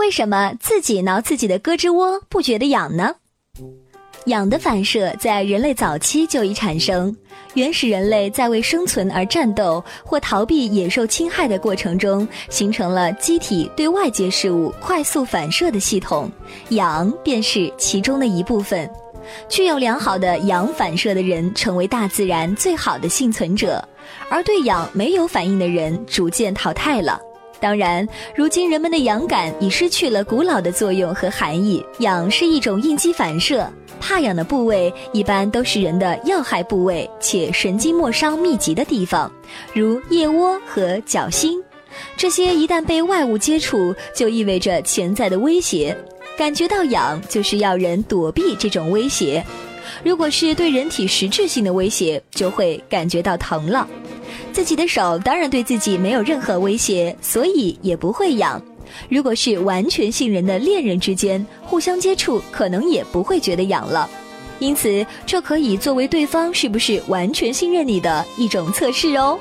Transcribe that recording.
为什么自己挠自己的胳肢窝不觉得痒呢？痒的反射在人类早期就已产生。原始人类在为生存而战斗或逃避野兽侵害的过程中，形成了机体对外界事物快速反射的系统，痒便是其中的一部分。具有良好的痒反射的人，成为大自然最好的幸存者；而对氧没有反应的人，逐渐淘汰了。当然，如今人们的痒感已失去了古老的作用和含义。痒是一种应激反射，怕痒的部位一般都是人的要害部位，且神经末梢密集的地方，如腋窝和脚心。这些一旦被外物接触，就意味着潜在的威胁。感觉到痒，就是要人躲避这种威胁；如果是对人体实质性的威胁，就会感觉到疼了。自己的手当然对自己没有任何威胁，所以也不会痒。如果是完全信任的恋人之间，互相接触可能也不会觉得痒了。因此，这可以作为对方是不是完全信任你的一种测试哦。